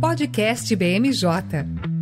Podcast BMJ.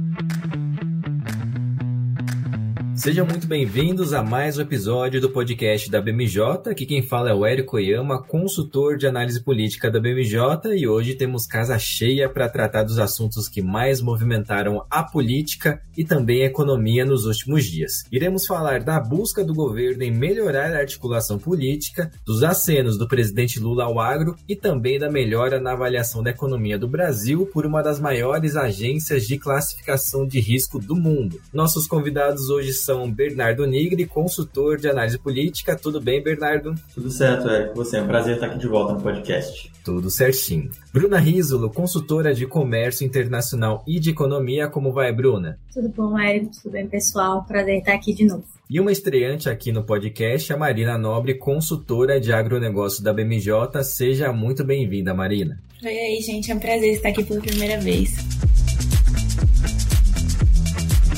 Sejam muito bem-vindos a mais um episódio do podcast da BMJ. Aqui quem fala é o Érico Oyama, consultor de análise política da BMJ, e hoje temos casa cheia para tratar dos assuntos que mais movimentaram a política e também a economia nos últimos dias. Iremos falar da busca do governo em melhorar a articulação política, dos acenos do presidente Lula ao agro e também da melhora na avaliação da economia do Brasil por uma das maiores agências de classificação de risco do mundo. Nossos convidados hoje são são Bernardo Nigri, consultor de análise política. Tudo bem, Bernardo? Tudo certo, Érico. Você é um prazer estar aqui de volta no podcast. Tudo certinho. Bruna Risolo, consultora de comércio internacional e de economia. Como vai, Bruna? Tudo bom, Érico? Tudo bem, pessoal? Prazer estar aqui de novo. E uma estreante aqui no podcast, a Marina Nobre, consultora de agronegócio da BMJ. Seja muito bem-vinda, Marina. Oi aí, gente. É um prazer estar aqui pela primeira vez.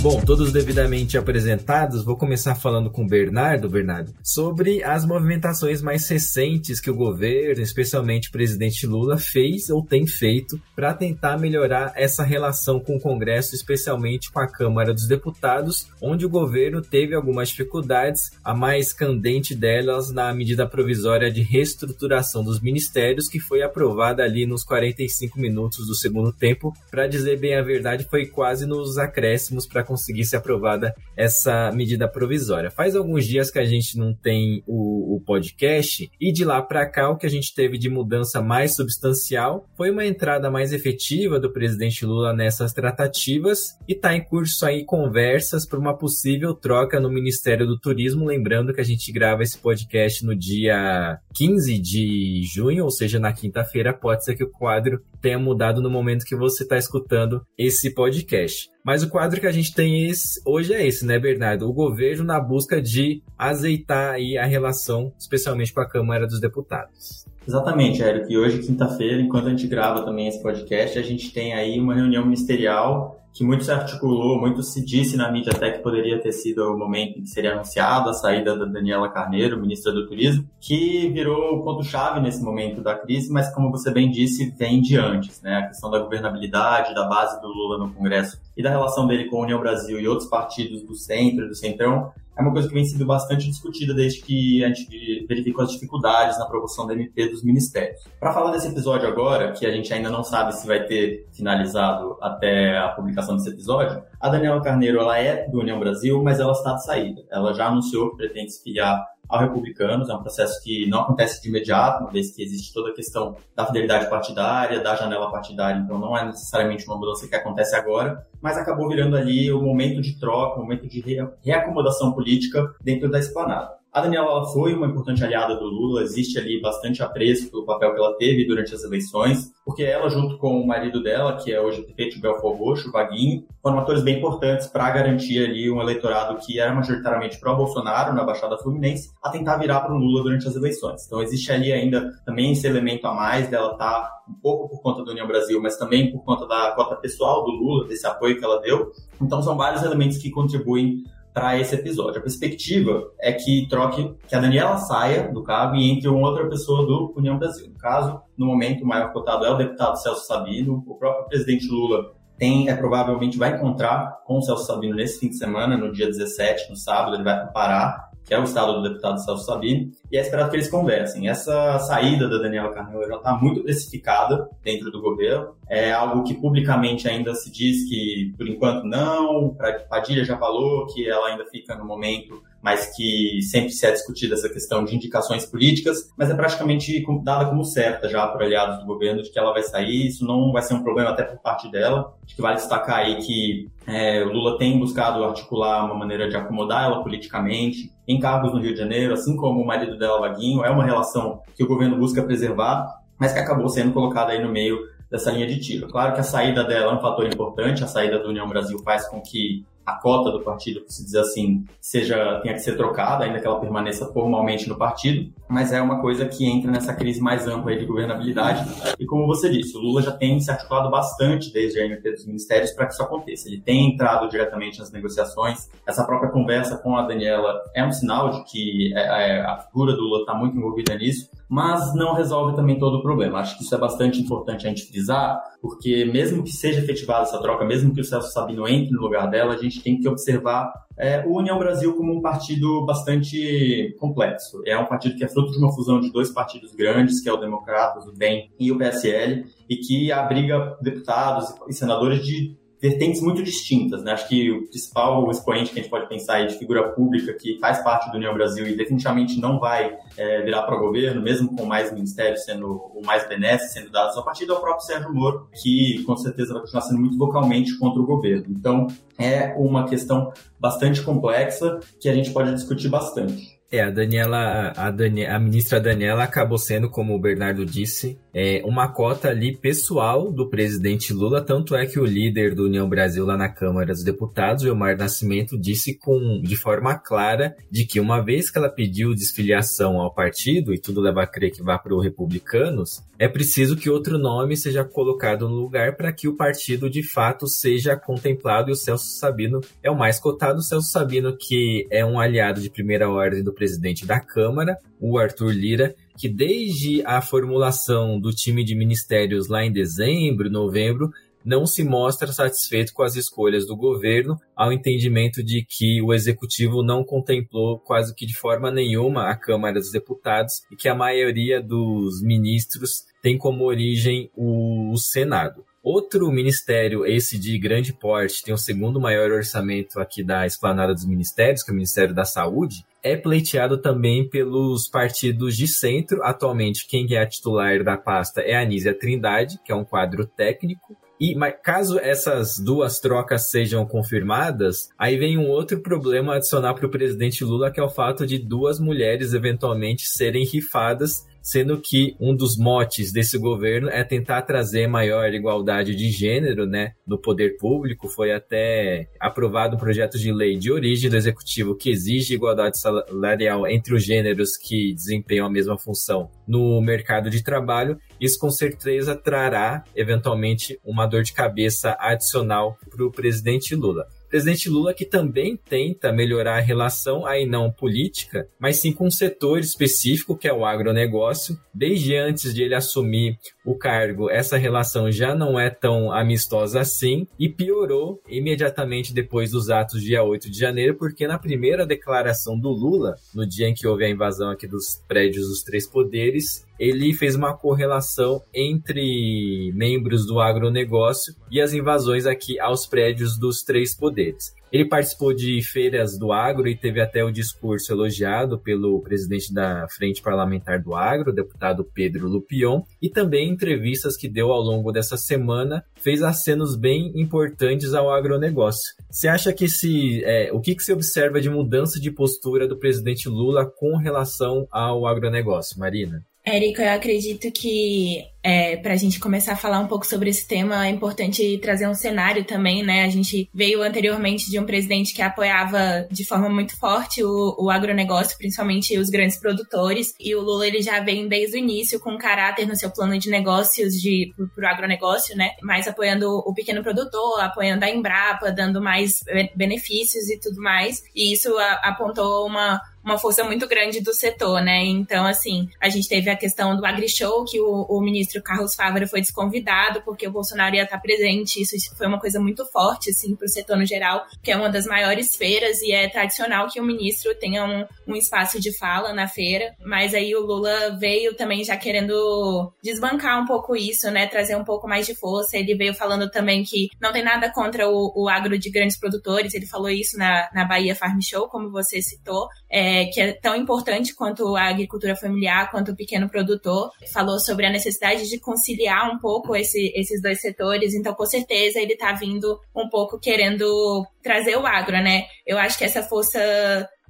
Bom, todos devidamente apresentados, vou começar falando com o Bernardo, Bernardo, sobre as movimentações mais recentes que o governo, especialmente o presidente Lula, fez ou tem feito para tentar melhorar essa relação com o Congresso, especialmente com a Câmara dos Deputados, onde o governo teve algumas dificuldades, a mais candente delas na medida provisória de reestruturação dos ministérios, que foi aprovada ali nos 45 minutos do segundo tempo. Para dizer bem a verdade, foi quase nos acréscimos para conseguir ser aprovada essa medida provisória. Faz alguns dias que a gente não tem o, o podcast e de lá para cá o que a gente teve de mudança mais substancial foi uma entrada mais efetiva do presidente Lula nessas tratativas e está em curso aí conversas para uma possível troca no Ministério do Turismo, lembrando que a gente grava esse podcast no dia 15 de junho, ou seja, na quinta-feira, pode ser que o quadro tenha mudado no momento que você está escutando esse podcast. Mas o quadro que a gente tem esse, hoje é esse, né, Bernardo? O governo na busca de azeitar aí a relação, especialmente com a Câmara dos Deputados. Exatamente, Érico. E hoje, quinta-feira, enquanto a gente grava também esse podcast, a gente tem aí uma reunião ministerial que muito se articulou, muito se disse na mídia até que poderia ter sido o momento em que seria anunciada a saída da Daniela Carneiro, ministra do Turismo, que virou o ponto-chave nesse momento da crise, mas como você bem disse, vem de antes, né? A questão da governabilidade, da base do Lula no Congresso e da relação dele com a União Brasil e outros partidos do centro do centrão é uma coisa que vem sendo bastante discutida desde que a gente verificou as dificuldades na promoção da MP dos ministérios. Para falar desse episódio agora, que a gente ainda não sabe se vai ter finalizado até a publicação desse episódio, a Daniela Carneiro ela é do União Brasil, mas ela está de saída. Ela já anunciou que pretende se filiar ao Republicanos. É um processo que não acontece de imediato, uma vez que existe toda a questão da fidelidade partidária, da janela partidária, então não é necessariamente uma mudança que acontece agora, mas acabou virando ali o momento de troca, o momento de reacomodação política dentro da esplanada. A Daniela foi uma importante aliada do Lula, existe ali bastante apreço pelo papel que ela teve durante as eleições, porque ela, junto com o marido dela, que é hoje prefeito de Belfort Roxo, Vaguinho, foram atores bem importantes para garantir ali um eleitorado que era majoritariamente pró-Bolsonaro na Baixada Fluminense, a tentar virar para o Lula durante as eleições. Então existe ali ainda também esse elemento a mais dela estar tá um pouco por conta da União Brasil, mas também por conta da cota pessoal do Lula, desse apoio que ela deu. Então são vários elementos que contribuem para esse episódio. A perspectiva é que troque, que a Daniela saia do cargo e entre uma outra pessoa do União Brasil. No caso, no momento, o maior cotado é o deputado Celso Sabino. O próprio presidente Lula tem, é, provavelmente vai encontrar com o Celso Sabino nesse fim de semana, no dia 17, no sábado, ele vai para Pará que é o estado do deputado Celso Sabino, e é esperado que eles conversem. Essa saída da Daniela Carneiro já está muito precificada dentro do governo, é algo que publicamente ainda se diz que, por enquanto, não, Padilha já falou que ela ainda fica no momento mas que sempre se é discutida essa questão de indicações políticas, mas é praticamente dada como certa já por aliados do governo de que ela vai sair, isso não vai ser um problema até por parte dela. Acho que vale destacar aí que é, o Lula tem buscado articular uma maneira de acomodar ela politicamente em cargos no Rio de Janeiro, assim como o marido dela, Vaguinho, é uma relação que o governo busca preservar, mas que acabou sendo colocada aí no meio dessa linha de tiro. Claro que a saída dela é um fator importante, a saída da União Brasil faz com que a cota do partido, se dizer assim, seja tenha que ser trocada, ainda que ela permaneça formalmente no partido, mas é uma coisa que entra nessa crise mais ampla de governabilidade. E como você disse, o Lula já tem se articulado bastante desde a MP dos ministérios para que isso aconteça. Ele tem entrado diretamente nas negociações. Essa própria conversa com a Daniela é um sinal de que é, é, a figura do Lula está muito envolvida nisso, mas não resolve também todo o problema. Acho que isso é bastante importante a gente frisar, porque mesmo que seja efetivada essa troca, mesmo que o Celso Sabino entre no lugar dela, a gente tem que observar é, o União Brasil como um partido bastante complexo. É um partido que é fruto de uma fusão de dois partidos grandes, que é o Democratas, o DEM e o PSL, e que abriga deputados e senadores de vertentes muito distintas, né? Acho que o principal expoente que a gente pode pensar é de figura pública que faz parte do União Brasil e definitivamente não vai é, virar para o governo, mesmo com mais ministérios sendo o mais benesses sendo dados ao partido, é o próprio Sérgio Moro, que com certeza vai continuar sendo muito vocalmente contra o governo. Então, é uma questão bastante complexa que a gente pode discutir bastante. É, a Daniela, a, Dani, a ministra Daniela acabou sendo, como o Bernardo disse, é, uma cota ali pessoal do presidente Lula, tanto é que o líder do União Brasil lá na Câmara dos Deputados, o Elmar Nascimento, disse com, de forma clara de que uma vez que ela pediu desfiliação ao partido, e tudo leva a crer que vá para os republicanos, é preciso que outro nome seja colocado no lugar para que o partido de fato seja contemplado, e o Celso Sabino é o mais cotado. O Celso Sabino, que é um aliado de primeira ordem do presidente da Câmara, o Arthur Lira, que desde a formulação do time de ministérios lá em dezembro, novembro, não se mostra satisfeito com as escolhas do governo, ao entendimento de que o executivo não contemplou quase que de forma nenhuma a Câmara dos Deputados e que a maioria dos ministros tem como origem o Senado. Outro ministério, esse de grande porte, tem o segundo maior orçamento aqui da esplanada dos ministérios, que é o Ministério da Saúde, é pleiteado também pelos partidos de centro. Atualmente, quem é a titular da pasta é a Anísia Trindade, que é um quadro técnico. E mas caso essas duas trocas sejam confirmadas, aí vem um outro problema adicionar para o presidente Lula, que é o fato de duas mulheres eventualmente serem rifadas sendo que um dos motes desse governo é tentar trazer maior igualdade de gênero, né, no poder público. Foi até aprovado um projeto de lei de origem do executivo que exige igualdade salarial entre os gêneros que desempenham a mesma função no mercado de trabalho. Isso com certeza trará eventualmente uma dor de cabeça adicional para o presidente Lula presidente Lula que também tenta melhorar a relação, aí não política, mas sim com um setor específico, que é o agronegócio. Desde antes de ele assumir o cargo, essa relação já não é tão amistosa assim e piorou imediatamente depois dos atos dia 8 de janeiro, porque na primeira declaração do Lula, no dia em que houve a invasão aqui dos prédios dos três poderes, ele fez uma correlação entre membros do agronegócio e as invasões aqui aos prédios dos três poderes. Ele participou de feiras do agro e teve até o discurso elogiado pelo presidente da Frente Parlamentar do Agro, deputado Pedro Lupion, e também entrevistas que deu ao longo dessa semana fez acenos bem importantes ao agronegócio. Você acha que esse, é, o que, que se observa de mudança de postura do presidente Lula com relação ao agronegócio, Marina? Érico, eu acredito que é, para a gente começar a falar um pouco sobre esse tema, é importante trazer um cenário também, né? A gente veio anteriormente de um presidente que apoiava de forma muito forte o, o agronegócio, principalmente os grandes produtores, e o Lula ele já vem desde o início com caráter no seu plano de negócios de para o agronegócio, né? Mais apoiando o pequeno produtor, apoiando a Embrapa, dando mais benefícios e tudo mais. E isso a, apontou uma uma força muito grande do setor, né? Então, assim, a gente teve a questão do AgriShow, que o, o ministro Carlos Fávaro foi desconvidado porque o Bolsonaro ia estar presente. Isso foi uma coisa muito forte, assim, para o setor no geral, que é uma das maiores feiras e é tradicional que o ministro tenha um, um espaço de fala na feira. Mas aí o Lula veio também já querendo desbancar um pouco isso, né? Trazer um pouco mais de força. Ele veio falando também que não tem nada contra o, o agro de grandes produtores. Ele falou isso na, na Bahia Farm Show, como você citou. É, que é tão importante quanto a agricultura familiar, quanto o pequeno produtor. Falou sobre a necessidade de conciliar um pouco esse, esses dois setores, então com certeza ele está vindo um pouco querendo trazer o agro, né? Eu acho que essa força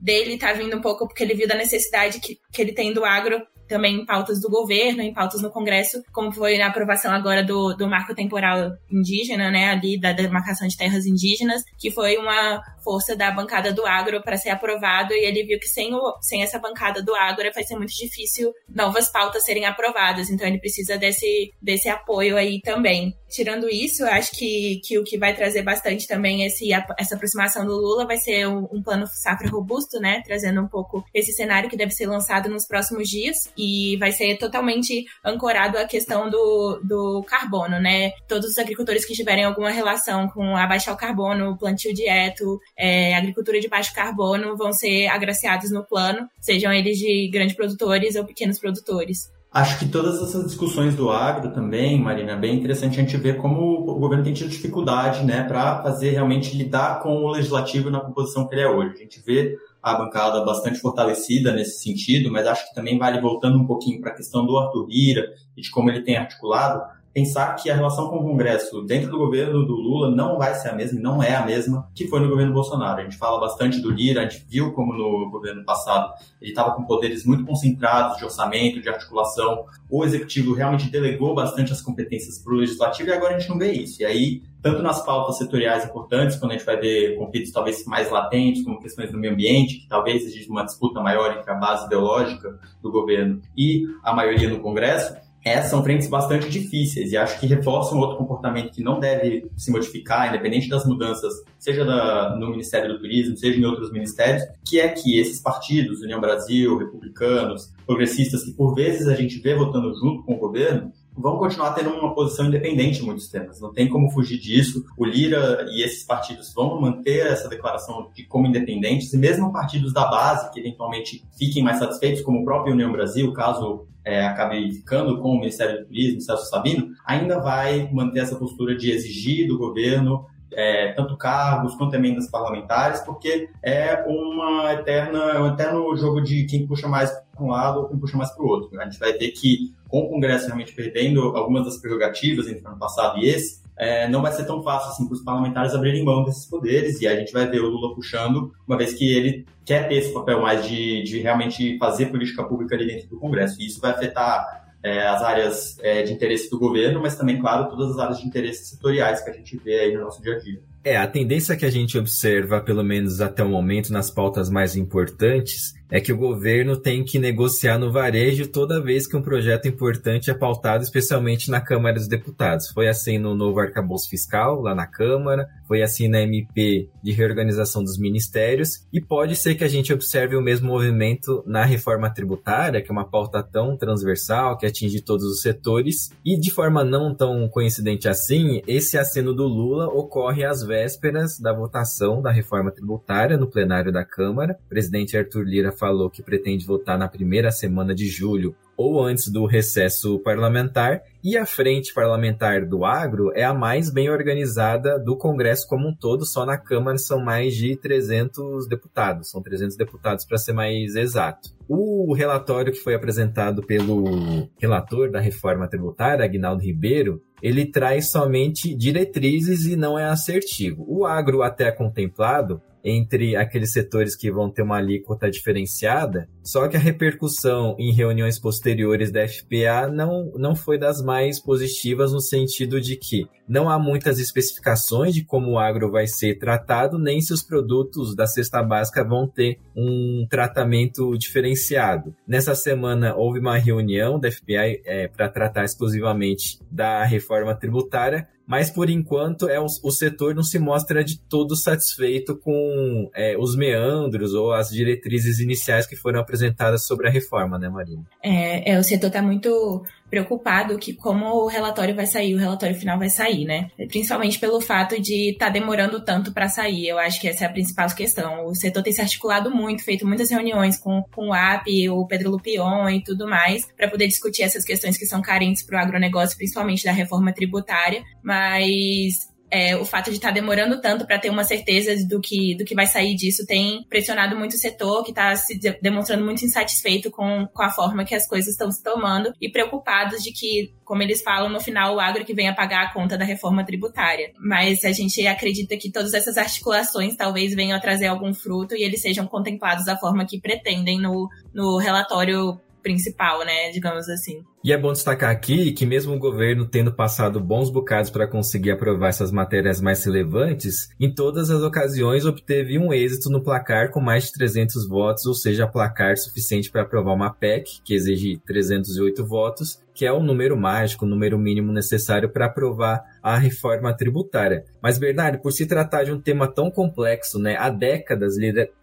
dele está vindo um pouco porque ele viu da necessidade que, que ele tem do agro também em pautas do governo, em pautas no Congresso, como foi na aprovação agora do, do marco temporal indígena, né, ali da demarcação de terras indígenas, que foi uma força da bancada do agro para ser aprovado e ele viu que sem, o, sem essa bancada do agro vai ser muito difícil novas pautas serem aprovadas, então ele precisa desse, desse apoio aí também. Tirando isso, eu acho que, que o que vai trazer bastante também esse, essa aproximação do Lula vai ser um, um plano safra robusto, né, trazendo um pouco esse cenário que deve ser lançado nos próximos dias, e vai ser totalmente ancorado à questão do, do carbono, né? Todos os agricultores que tiverem alguma relação com abaixar o carbono, plantio direto, é, agricultura de baixo carbono, vão ser agraciados no plano, sejam eles de grandes produtores ou pequenos produtores. Acho que todas essas discussões do agro também, Marina, é bem interessante a gente ver como o governo tem tido dificuldade, né, para fazer realmente lidar com o legislativo na composição que ele é hoje. A gente vê a bancada bastante fortalecida nesse sentido, mas acho que também vale voltando um pouquinho para a questão do Arthur Lira e de como ele tem articulado, pensar que a relação com o Congresso dentro do governo do Lula não vai ser a mesma, não é a mesma que foi no governo Bolsonaro. A gente fala bastante do Lira, a gente viu como no governo passado ele estava com poderes muito concentrados de orçamento, de articulação. O executivo realmente delegou bastante as competências para o legislativo e agora a gente não vê isso. E aí, tanto nas pautas setoriais importantes, quando a gente vai ver conflitos talvez mais latentes, como questões do meio ambiente, que talvez exista uma disputa maior entre a base ideológica do governo e a maioria no Congresso, é, são frentes bastante difíceis e acho que reforçam outro comportamento que não deve se modificar, independente das mudanças, seja da, no Ministério do Turismo, seja em outros ministérios, que é que esses partidos, União Brasil, republicanos, progressistas, que por vezes a gente vê votando junto com o governo, vão continuar tendo uma posição independente em muitos temas. Não tem como fugir disso. O Lira e esses partidos vão manter essa declaração de como independentes, e mesmo partidos da base que eventualmente fiquem mais satisfeitos, como o próprio União Brasil, caso é, acabe ficando com o Ministério do Turismo, Celso Sabino, ainda vai manter essa postura de exigir do governo é, tanto cargos quanto emendas parlamentares, porque é uma eterna, é um eterno jogo de quem puxa mais para um lado ou quem puxa mais para o outro. A gente vai ter que, com o Congresso realmente perdendo algumas das prerrogativas entre o ano passado e esse, é, não vai ser tão fácil assim para os parlamentares abrirem mão desses poderes e a gente vai ver o Lula puxando, uma vez que ele quer ter esse papel mais de, de realmente fazer política pública ali dentro do Congresso. E isso vai afetar é, as áreas é, de interesse do governo, mas também, claro, todas as áreas de interesse setoriais que a gente vê aí no nosso dia a dia. É, a tendência que a gente observa, pelo menos até o momento, nas pautas mais importantes, é que o governo tem que negociar no varejo toda vez que um projeto importante é pautado, especialmente na Câmara dos Deputados. Foi assim no novo arcabouço fiscal, lá na Câmara, foi assim na MP de reorganização dos ministérios, e pode ser que a gente observe o mesmo movimento na reforma tributária, que é uma pauta tão transversal, que atinge todos os setores, e de forma não tão coincidente assim, esse aceno do Lula ocorre às vésperas da votação da reforma tributária no plenário da Câmara. O presidente Arthur Lira falou que pretende votar na primeira semana de julho ou antes do recesso parlamentar, e a frente parlamentar do agro é a mais bem organizada do Congresso como um todo, só na Câmara são mais de 300 deputados, são 300 deputados para ser mais exato. O relatório que foi apresentado pelo relator da reforma tributária, Agnaldo Ribeiro, ele traz somente diretrizes e não é assertivo. O agro até contemplado entre aqueles setores que vão ter uma alíquota diferenciada, só que a repercussão em reuniões posteriores da FPA não, não foi das mais positivas no sentido de que não há muitas especificações de como o agro vai ser tratado, nem se os produtos da cesta básica vão ter um tratamento diferenciado. Nessa semana houve uma reunião da FPA é, para tratar exclusivamente da reforma tributária, mas por enquanto é o, o, setor não se mostra de todo satisfeito com é, os meandros ou as diretrizes iniciais que foram apresentadas sobre a reforma, né, Marina? É, é o setor está muito preocupado que como o relatório vai sair, o relatório final vai sair, né? Principalmente pelo fato de estar tá demorando tanto para sair. Eu acho que essa é a principal questão. O setor tem se articulado muito, feito muitas reuniões com, com o AP, o Pedro Lupion e tudo mais, para poder discutir essas questões que são carentes para o agronegócio, principalmente da reforma tributária. Mas é, o fato de estar tá demorando tanto para ter uma certeza do que, do que vai sair disso tem pressionado muito o setor, que está se demonstrando muito insatisfeito com, com a forma que as coisas estão se tomando e preocupados de que, como eles falam, no final o agro que venha pagar a conta da reforma tributária. Mas a gente acredita que todas essas articulações talvez venham a trazer algum fruto e eles sejam contemplados da forma que pretendem no, no relatório principal, né, digamos assim. E é bom destacar aqui que mesmo o governo tendo passado bons bocados para conseguir aprovar essas matérias mais relevantes, em todas as ocasiões obteve um êxito no placar com mais de 300 votos, ou seja, placar suficiente para aprovar uma PEC, que exige 308 votos, que é o número mágico, o número mínimo necessário para aprovar a reforma tributária. Mas, Bernardo, por se tratar de um tema tão complexo, né, há décadas,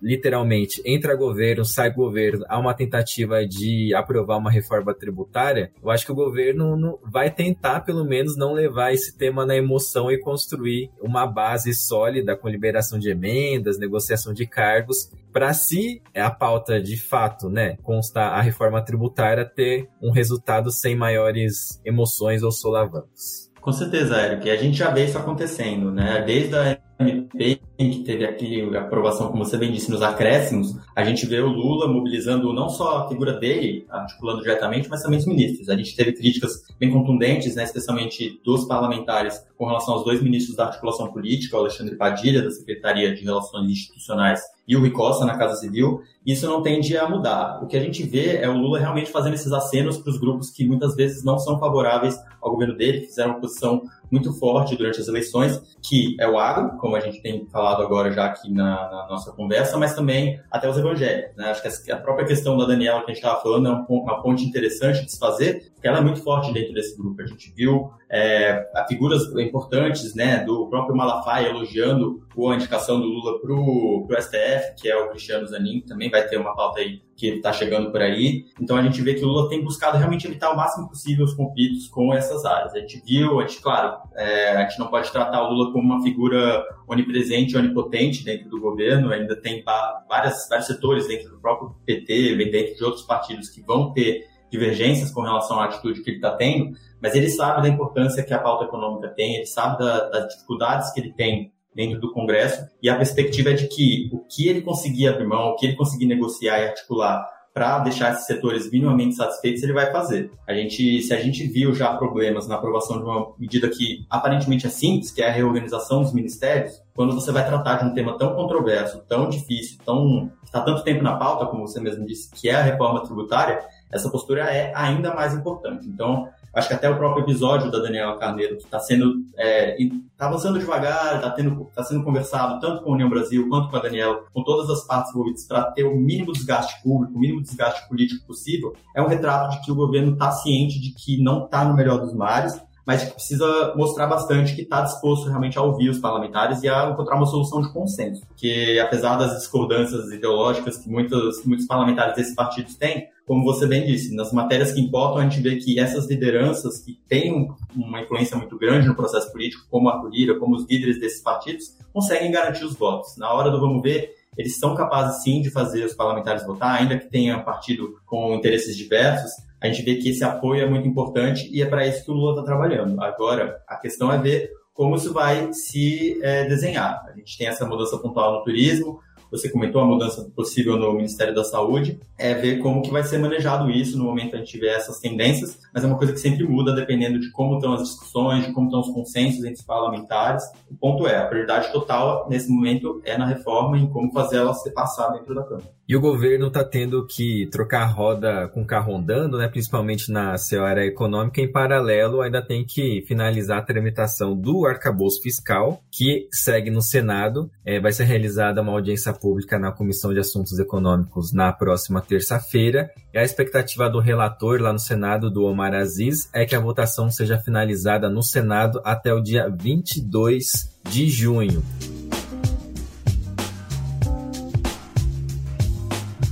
literalmente, entra governo, sai governo, há uma tentativa de aprovar uma reforma tributária, eu acho que o governo vai tentar, pelo menos, não levar esse tema na emoção e construir uma base sólida com liberação de emendas, negociação de cargos, para se a pauta de fato, né, constar a reforma tributária ter um resultado sem maiores emoções ou solavancos. Com certeza, Eric. A gente já vê isso acontecendo, né? Desde a MP, que teve aqui a aprovação, como você bem disse, nos acréscimos, a gente vê o Lula mobilizando não só a figura dele, articulando diretamente, mas também os ministros. A gente teve críticas bem contundentes, né, especialmente dos parlamentares, com relação aos dois ministros da articulação política, o Alexandre Padilha, da Secretaria de Relações Institucionais, e o Rui Costa, na Casa Civil. Isso não tende a mudar. O que a gente vê é o Lula realmente fazendo esses acenos para os grupos que muitas vezes não são favoráveis ao governo dele, fizeram uma posição muito forte durante as eleições, que é o agro, como a gente tem falado agora já aqui na, na nossa conversa, mas também até os evangélicos. Né? Acho que a própria questão da Daniela que a gente estava falando é uma ponte interessante de se fazer, porque ela é muito forte dentro desse grupo. A gente viu é, figuras importantes né, do próprio Malafaia elogiando a indicação do Lula para o STF, que é o Cristiano Zanin, também vai ter uma pauta aí que está chegando por aí. Então a gente vê que o Lula tem buscado realmente evitar o máximo possível os conflitos com essas áreas. A gente viu, a gente, claro, é, a gente não pode tratar o Lula como uma figura onipresente, onipotente dentro do governo, ainda tem várias, vários setores dentro do próprio PT, dentro de outros partidos que vão ter divergências com relação à atitude que ele está tendo, mas ele sabe da importância que a pauta econômica tem, ele sabe da, das dificuldades que ele tem dentro do Congresso e a perspectiva é de que o que ele conseguir abrir mão, o que ele conseguir negociar e articular para deixar esses setores minimamente satisfeitos, ele vai fazer. A gente, se a gente viu já problemas na aprovação de uma medida que aparentemente é simples, que é a reorganização dos ministérios, quando você vai tratar de um tema tão controverso, tão difícil, tão está tanto tempo na pauta, como você mesmo disse, que é a reforma tributária, essa postura é ainda mais importante. Então, Acho que até o próprio episódio da Daniela Carneiro, que está sendo. É, tá avançando devagar, está tá sendo conversado tanto com a União Brasil quanto com a Daniela, com todas as partes envolvidas, para ter o mínimo desgaste público, o mínimo desgaste político possível, é um retrato de que o governo está ciente de que não está no melhor dos mares, mas que precisa mostrar bastante que está disposto realmente a ouvir os parlamentares e a encontrar uma solução de consenso. Porque, apesar das discordâncias ideológicas que muitos, muitos parlamentares desses partidos têm, como você bem disse, nas matérias que importam, a gente vê que essas lideranças que têm uma influência muito grande no processo político, como a Lira, como os líderes desses partidos, conseguem garantir os votos. Na hora do vamos ver, eles são capazes sim de fazer os parlamentares votar, ainda que tenha partido com interesses diversos. A gente vê que esse apoio é muito importante e é para isso que o Lula está trabalhando. Agora, a questão é ver como isso vai se é, desenhar. A gente tem essa mudança pontual no turismo, você comentou a mudança possível no Ministério da Saúde, é ver como que vai ser manejado isso no momento que a gente tiver essas tendências, mas é uma coisa que sempre muda dependendo de como estão as discussões, de como estão os consensos entre os parlamentares. O ponto é, a prioridade total nesse momento é na reforma e como fazer ela ser passada dentro da Câmara. E o governo está tendo que trocar a roda com o carro andando, né, principalmente na seara econômica, em paralelo ainda tem que finalizar a tramitação do arcabouço fiscal, que segue no Senado. É, vai ser realizada uma audiência Pública na Comissão de Assuntos Econômicos na próxima terça-feira. E a expectativa do relator lá no Senado, do Omar Aziz, é que a votação seja finalizada no Senado até o dia 22 de junho.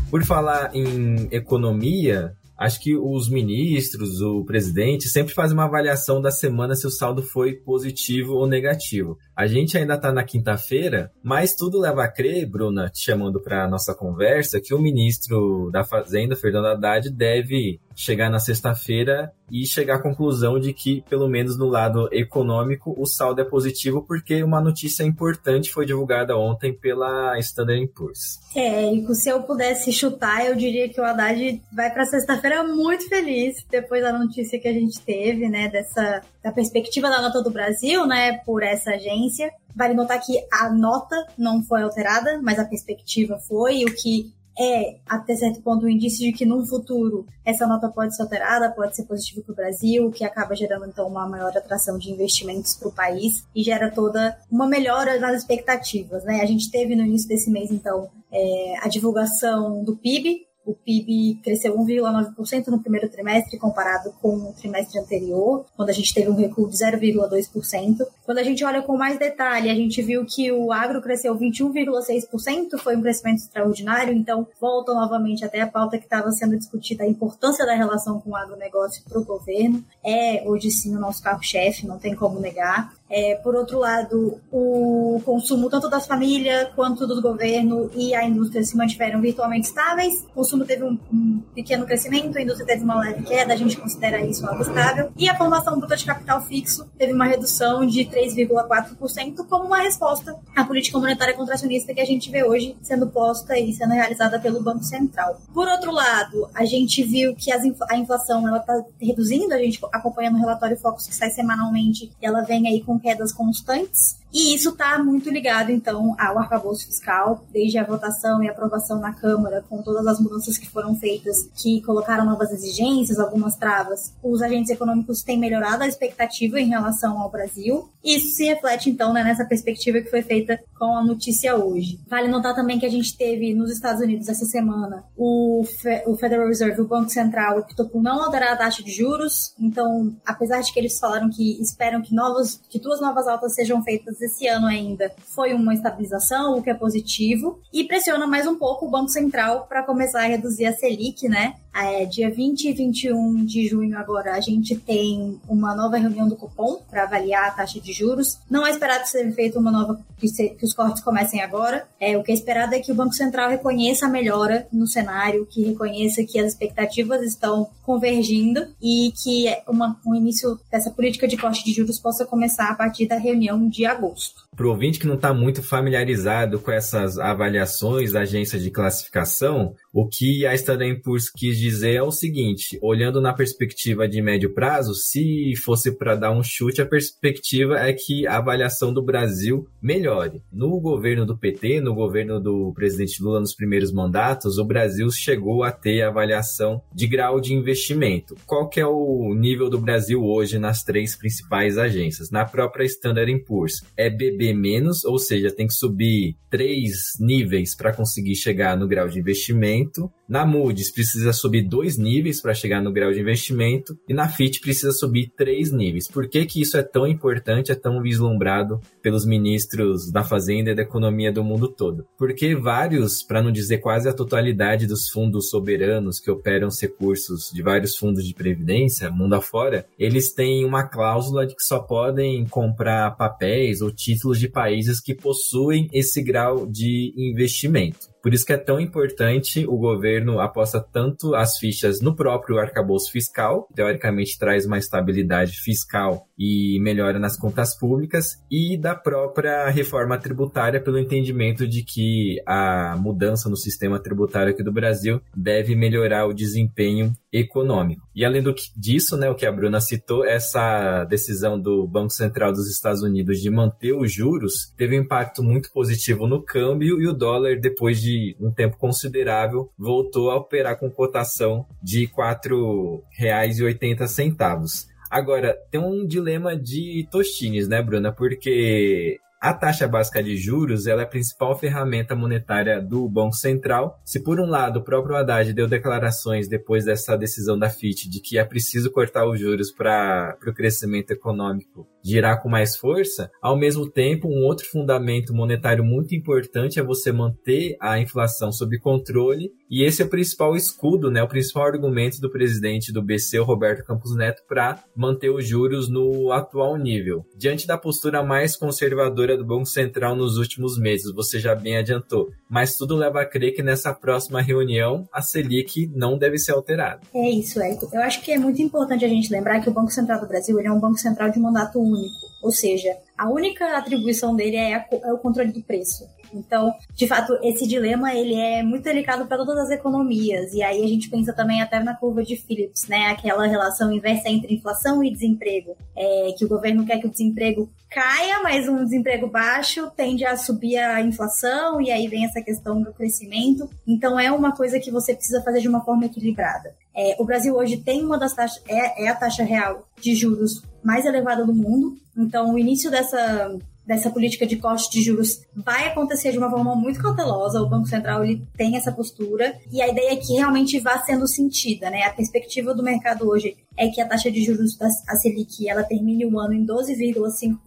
Por falar em economia, acho que os ministros, o presidente, sempre fazem uma avaliação da semana se o saldo foi positivo ou negativo. A gente ainda está na quinta-feira, mas tudo leva a crer, Bruna, te chamando para a nossa conversa, que o ministro da Fazenda, Fernando Haddad, deve chegar na sexta-feira e chegar à conclusão de que, pelo menos no lado econômico, o saldo é positivo, porque uma notícia importante foi divulgada ontem pela Standard Poor's. É, e se eu pudesse chutar, eu diria que o Haddad vai para sexta-feira muito feliz, depois da notícia que a gente teve, né, dessa da perspectiva da nota do Brasil, né, por essa agência. Vale notar que a nota não foi alterada, mas a perspectiva foi, o que é, até certo ponto, um indício de que num futuro essa nota pode ser alterada, pode ser positiva para o Brasil, o que acaba gerando então uma maior atração de investimentos para o país e gera toda uma melhora nas expectativas. Né? A gente teve no início desse mês, então, é, a divulgação do PIB, o PIB cresceu 1,9% no primeiro trimestre comparado com o trimestre anterior, quando a gente teve um recuo de 0,2%. Quando a gente olha com mais detalhe, a gente viu que o agro cresceu 21,6%, foi um crescimento extraordinário, então volta novamente até a pauta que estava sendo discutida, a importância da relação com o agronegócio para o governo. É hoje sim o nosso carro-chefe, não tem como negar. É, por outro lado, o consumo tanto das famílias quanto do governo e a indústria se mantiveram virtualmente estáveis. O consumo teve um, um, pequeno crescimento, a indústria teve uma leve queda, a gente considera isso algo estável. E a formação bruta de capital fixo teve uma redução de 3,4% como uma resposta à política monetária contracionista que a gente vê hoje sendo posta e sendo realizada pelo Banco Central. Por outro lado, a gente viu que infl a inflação está reduzindo, a gente acompanhando o relatório Focus que sai semanalmente, e ela vem aí com quedas constantes. E isso está muito ligado, então, ao arcabouço fiscal, desde a votação e aprovação na Câmara, com todas as mudanças que foram feitas, que colocaram novas exigências, algumas travas. Os agentes econômicos têm melhorado a expectativa em relação ao Brasil. Isso se reflete, então, né, nessa perspectiva que foi feita com a notícia hoje. Vale notar também que a gente teve nos Estados Unidos essa semana o, Fe o Federal Reserve, o Banco Central, optou por não alterar a taxa de juros. Então, apesar de que eles falaram que esperam que novos, que duas novas altas sejam feitas esse ano ainda, foi uma estabilização, o que é positivo, e pressiona mais um pouco o Banco Central para começar a reduzir a Selic, né? É, dia 20 e 21 de junho agora a gente tem uma nova reunião do Copom para avaliar a taxa de juros. Não é esperado seja feita uma nova que, se, que, os cortes comecem agora. É, o que é esperado é que o Banco Central reconheça a melhora no cenário, que reconheça que as expectativas estão convergindo e que uma, o início dessa política de corte de juros possa começar a partir da reunião de agosto. Para o ouvinte que não está muito familiarizado com essas avaliações da agência de classificação, o que a Standard Poor's quis dizer é o seguinte: olhando na perspectiva de médio prazo, se fosse para dar um chute, a perspectiva é que a avaliação do Brasil melhore. No governo do PT, no governo do presidente Lula nos primeiros mandatos, o Brasil chegou a ter avaliação de grau de investimento. Qual que é o nível do Brasil hoje nas três principais agências? Na própria Standard Poor's, é BB menos, ou seja, tem que subir três níveis para conseguir chegar no grau de investimento. Na Moody's precisa subir dois níveis para chegar no grau de investimento e na Fitch precisa subir três níveis. Por que, que isso é tão importante, é tão vislumbrado pelos ministros da Fazenda e da Economia do mundo todo? Porque vários, para não dizer quase a totalidade dos fundos soberanos que operam os recursos de vários fundos de previdência, mundo afora, eles têm uma cláusula de que só podem comprar papéis ou títulos de países que possuem esse grau de investimento. Por isso que é tão importante o governo aposta tanto as fichas no próprio arcabouço fiscal, teoricamente traz uma estabilidade fiscal e melhora nas contas públicas, e da própria reforma tributária, pelo entendimento de que a mudança no sistema tributário aqui do Brasil deve melhorar o desempenho econômico. E além do que, disso, né, o que a Bruna citou, essa decisão do Banco Central dos Estados Unidos de manter os juros teve um impacto muito positivo no câmbio e o dólar, depois de um tempo considerável, voltou a operar com cotação de R$ 4,80. Agora, tem um dilema de Tostines, né, Bruna? Porque a taxa básica de juros ela é a principal ferramenta monetária do Banco Central. Se por um lado o próprio Haddad deu declarações depois dessa decisão da FIT de que é preciso cortar os juros para o crescimento econômico girar com mais força, ao mesmo tempo um outro fundamento monetário muito importante é você manter a inflação sob controle e esse é o principal escudo, né, o principal argumento do presidente do BC, Roberto Campos Neto, para manter os juros no atual nível. Diante da postura mais conservadora do Banco Central nos últimos meses, você já bem adiantou, mas tudo leva a crer que nessa próxima reunião a Selic não deve ser alterada. É isso, Érico. Eu acho que é muito importante a gente lembrar que o Banco Central do Brasil é um banco central de mandato único. Ou seja, a única atribuição dele é, a, é o controle do preço. Então, de fato, esse dilema ele é muito delicado para todas as economias. E aí a gente pensa também até na curva de Phillips, né? Aquela relação inversa entre inflação e desemprego. É, que o governo quer que o desemprego caia, mas um desemprego baixo tende a subir a inflação e aí vem essa questão do crescimento. Então é uma coisa que você precisa fazer de uma forma equilibrada. É, o Brasil hoje tem uma das taxas, é, é a taxa real de juros mais elevada do mundo. Então, o início dessa dessa política de corte de juros vai acontecer de uma forma muito cautelosa. O Banco Central ele tem essa postura e a ideia é que realmente vá sendo sentida, né? A perspectiva do mercado hoje é que a taxa de juros da Selic ela termine o ano em 12,5%,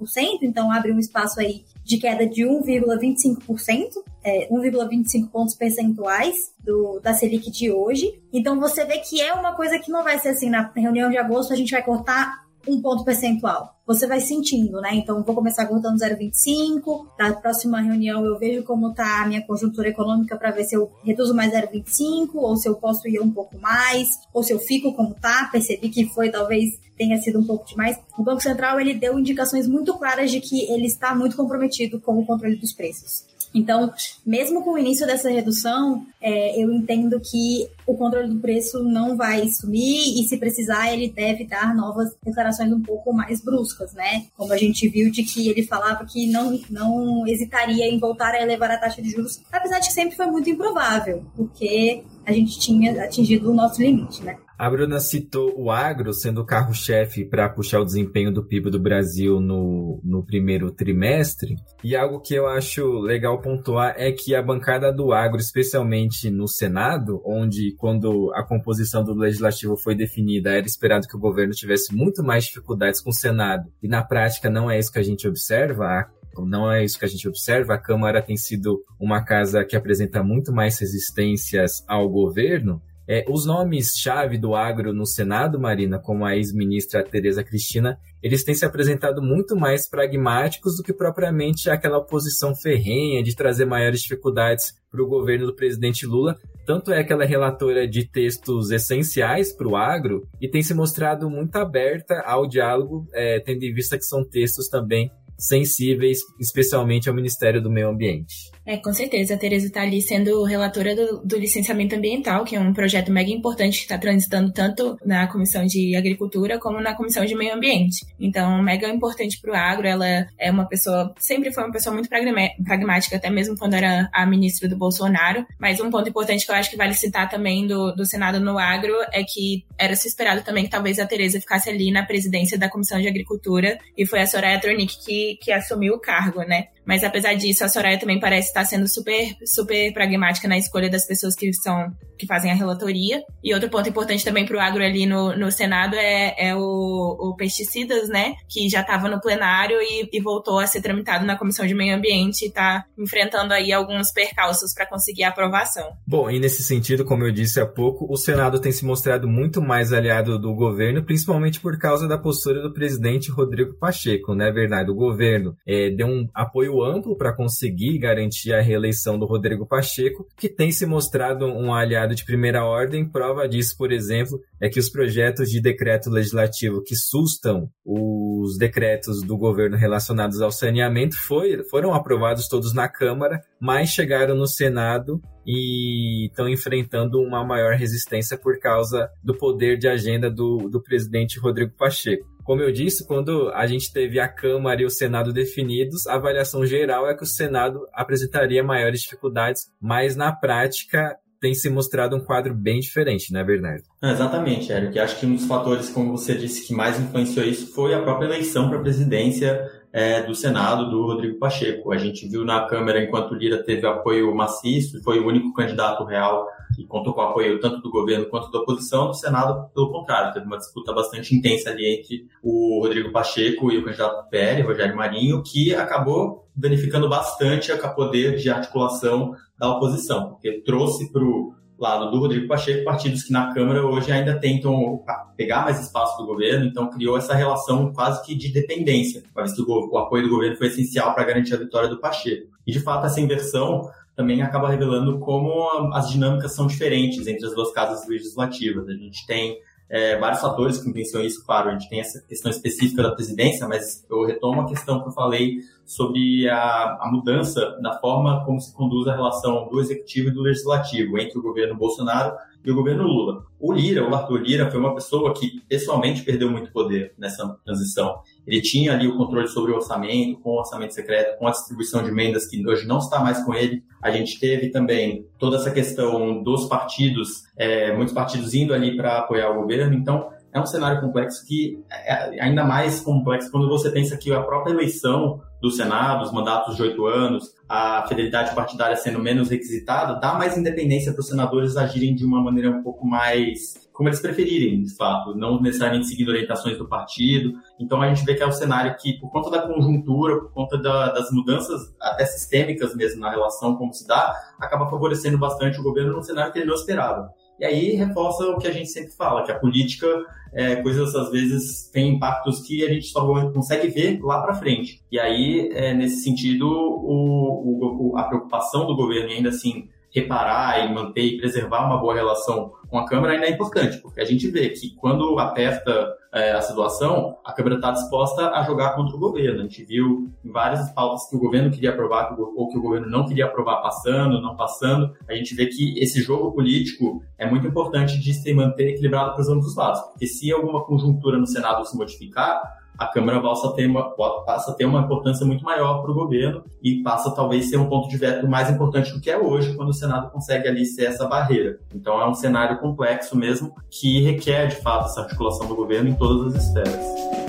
então abre um espaço aí de queda de 1,25%, é, 1,25 pontos percentuais do, da Selic de hoje. Então você vê que é uma coisa que não vai ser assim, na reunião de agosto a gente vai cortar um ponto percentual. Você vai sentindo, né? Então, vou começar cortando 0,25. Na próxima reunião, eu vejo como está a minha conjuntura econômica para ver se eu reduzo mais 0,25 ou se eu posso ir um pouco mais, ou se eu fico como tá. Percebi que foi talvez tenha sido um pouco demais. O Banco Central ele deu indicações muito claras de que ele está muito comprometido com o controle dos preços. Então, mesmo com o início dessa redução, é, eu entendo que o controle do preço não vai sumir e, se precisar, ele deve dar novas declarações um pouco mais bruscas, né? Como a gente viu de que ele falava que não, não hesitaria em voltar a elevar a taxa de juros, apesar de que sempre foi muito improvável, porque a gente tinha atingido o nosso limite, né? A Bruna citou o agro sendo o carro-chefe para puxar o desempenho do PIB do Brasil no, no primeiro trimestre. E algo que eu acho legal pontuar é que a bancada do agro, especialmente no Senado, onde quando a composição do legislativo foi definida, era esperado que o governo tivesse muito mais dificuldades com o Senado. E na prática não é isso que a gente observa. Não é isso que a gente observa. A Câmara tem sido uma casa que apresenta muito mais resistências ao governo. É, os nomes-chave do agro no Senado, Marina, como a ex-ministra Tereza Cristina, eles têm se apresentado muito mais pragmáticos do que propriamente aquela oposição ferrenha de trazer maiores dificuldades para o governo do presidente Lula. Tanto é que ela é relatora de textos essenciais para o agro e tem se mostrado muito aberta ao diálogo, é, tendo em vista que são textos também sensíveis, especialmente ao Ministério do Meio Ambiente. É, com certeza. A Tereza está ali sendo relatora do, do, licenciamento ambiental, que é um projeto mega importante que está transitando tanto na Comissão de Agricultura como na Comissão de Meio Ambiente. Então, mega importante para o agro. Ela é uma pessoa, sempre foi uma pessoa muito pragmática, até mesmo quando era a ministra do Bolsonaro. Mas um ponto importante que eu acho que vale citar também do, do Senado no agro é que era se esperado também que talvez a Tereza ficasse ali na presidência da Comissão de Agricultura e foi a Soraya Tronic que, que assumiu o cargo, né? Mas apesar disso, a Soraya também parece estar sendo super, super pragmática na escolha das pessoas que são que fazem a relatoria. E outro ponto importante também para o agro ali no, no Senado é, é o, o pesticidas, né? Que já estava no plenário e, e, voltou a ser tramitado na Comissão de Meio Ambiente e está enfrentando aí alguns percalços para conseguir a aprovação. Bom, e nesse sentido, como eu disse há pouco, o Senado tem se mostrado muito mais aliado do governo, principalmente por causa da postura do presidente Rodrigo Pacheco, né, Bernardo? O governo é, deu um apoio apoio amplo para conseguir garantir a reeleição do Rodrigo Pacheco, que tem se mostrado um aliado de primeira ordem. Prova disso, por exemplo, é que os projetos de decreto legislativo que sustam os decretos do governo relacionados ao saneamento foi, foram aprovados todos na Câmara, mas chegaram no Senado e estão enfrentando uma maior resistência por causa do poder de agenda do, do presidente Rodrigo Pacheco. Como eu disse, quando a gente teve a Câmara e o Senado definidos, a avaliação geral é que o Senado apresentaria maiores dificuldades, mas na prática tem se mostrado um quadro bem diferente, né, Bernardo? exatamente, Eric. Acho que um dos fatores, como você disse, que mais influenciou isso foi a própria eleição para a presidência é, do Senado do Rodrigo Pacheco. A gente viu na Câmara, enquanto Lira teve apoio maciço, foi o único candidato real e contou com o apoio tanto do governo quanto da oposição, no Senado, pelo contrário, teve uma disputa bastante intensa ali entre o Rodrigo Pacheco e o candidato PL, Rogério Marinho, que acabou danificando bastante o poder de articulação da oposição, porque trouxe para o lado do Rodrigo Pacheco, partidos que na Câmara hoje ainda tentam pegar mais espaço do governo, então criou essa relação quase que de dependência, uma que o apoio do governo foi essencial para garantir a vitória do Pacheco. E de fato essa inversão também acaba revelando como as dinâmicas são diferentes entre as duas casas legislativas. A gente tem é, vários fatores que influenciam isso, claro, a gente tem essa questão específica da presidência, mas eu retomo a questão que eu falei sobre a, a mudança na forma como se conduz a relação do executivo e do legislativo entre o governo Bolsonaro e o governo Lula. O Lira, o Arthur Lira, foi uma pessoa que pessoalmente perdeu muito poder nessa transição. Ele tinha ali o controle sobre o orçamento, com o orçamento secreto, com a distribuição de emendas, que hoje não está mais com ele. A gente teve também toda essa questão dos partidos, é, muitos partidos indo ali para apoiar o governo. Então, é um cenário complexo que é ainda mais complexo quando você pensa que a própria eleição do Senado, os mandatos de oito anos, a fidelidade partidária sendo menos requisitada, dá mais independência para os senadores agirem de uma maneira um pouco mais como eles preferirem, de fato, não necessariamente seguindo orientações do partido. Então a gente vê que é um cenário que, por conta da conjuntura, por conta da, das mudanças até sistêmicas mesmo na relação como se dá, acaba favorecendo bastante o governo num cenário que ele não esperava. E aí reforça o que a gente sempre fala, que a política, é, coisas às vezes têm impactos que a gente só consegue ver lá para frente. E aí, é, nesse sentido, o, o, a preocupação do governo ainda assim reparar e manter e preservar uma boa relação com a Câmara ainda é importante, porque a gente vê que quando aperta é, a situação, a Câmara está disposta a jogar contra o governo. A gente viu várias pautas que o governo queria aprovar ou que o governo não queria aprovar passando, não passando. A gente vê que esse jogo político é muito importante de se manter equilibrado para os ambos lados, porque se alguma conjuntura no Senado se modificar, a Câmara passa a ter uma, passa a ter uma importância muito maior para o governo e passa talvez ser um ponto de veto mais importante do que é hoje, quando o Senado consegue ali ser essa barreira. Então é um cenário complexo mesmo que requer de fato essa articulação do governo em todas as esferas.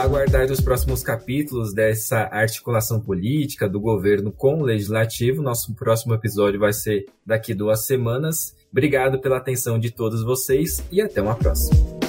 Aguardar os próximos capítulos dessa articulação política do governo com o legislativo. Nosso próximo episódio vai ser daqui duas semanas. Obrigado pela atenção de todos vocês e até uma próxima.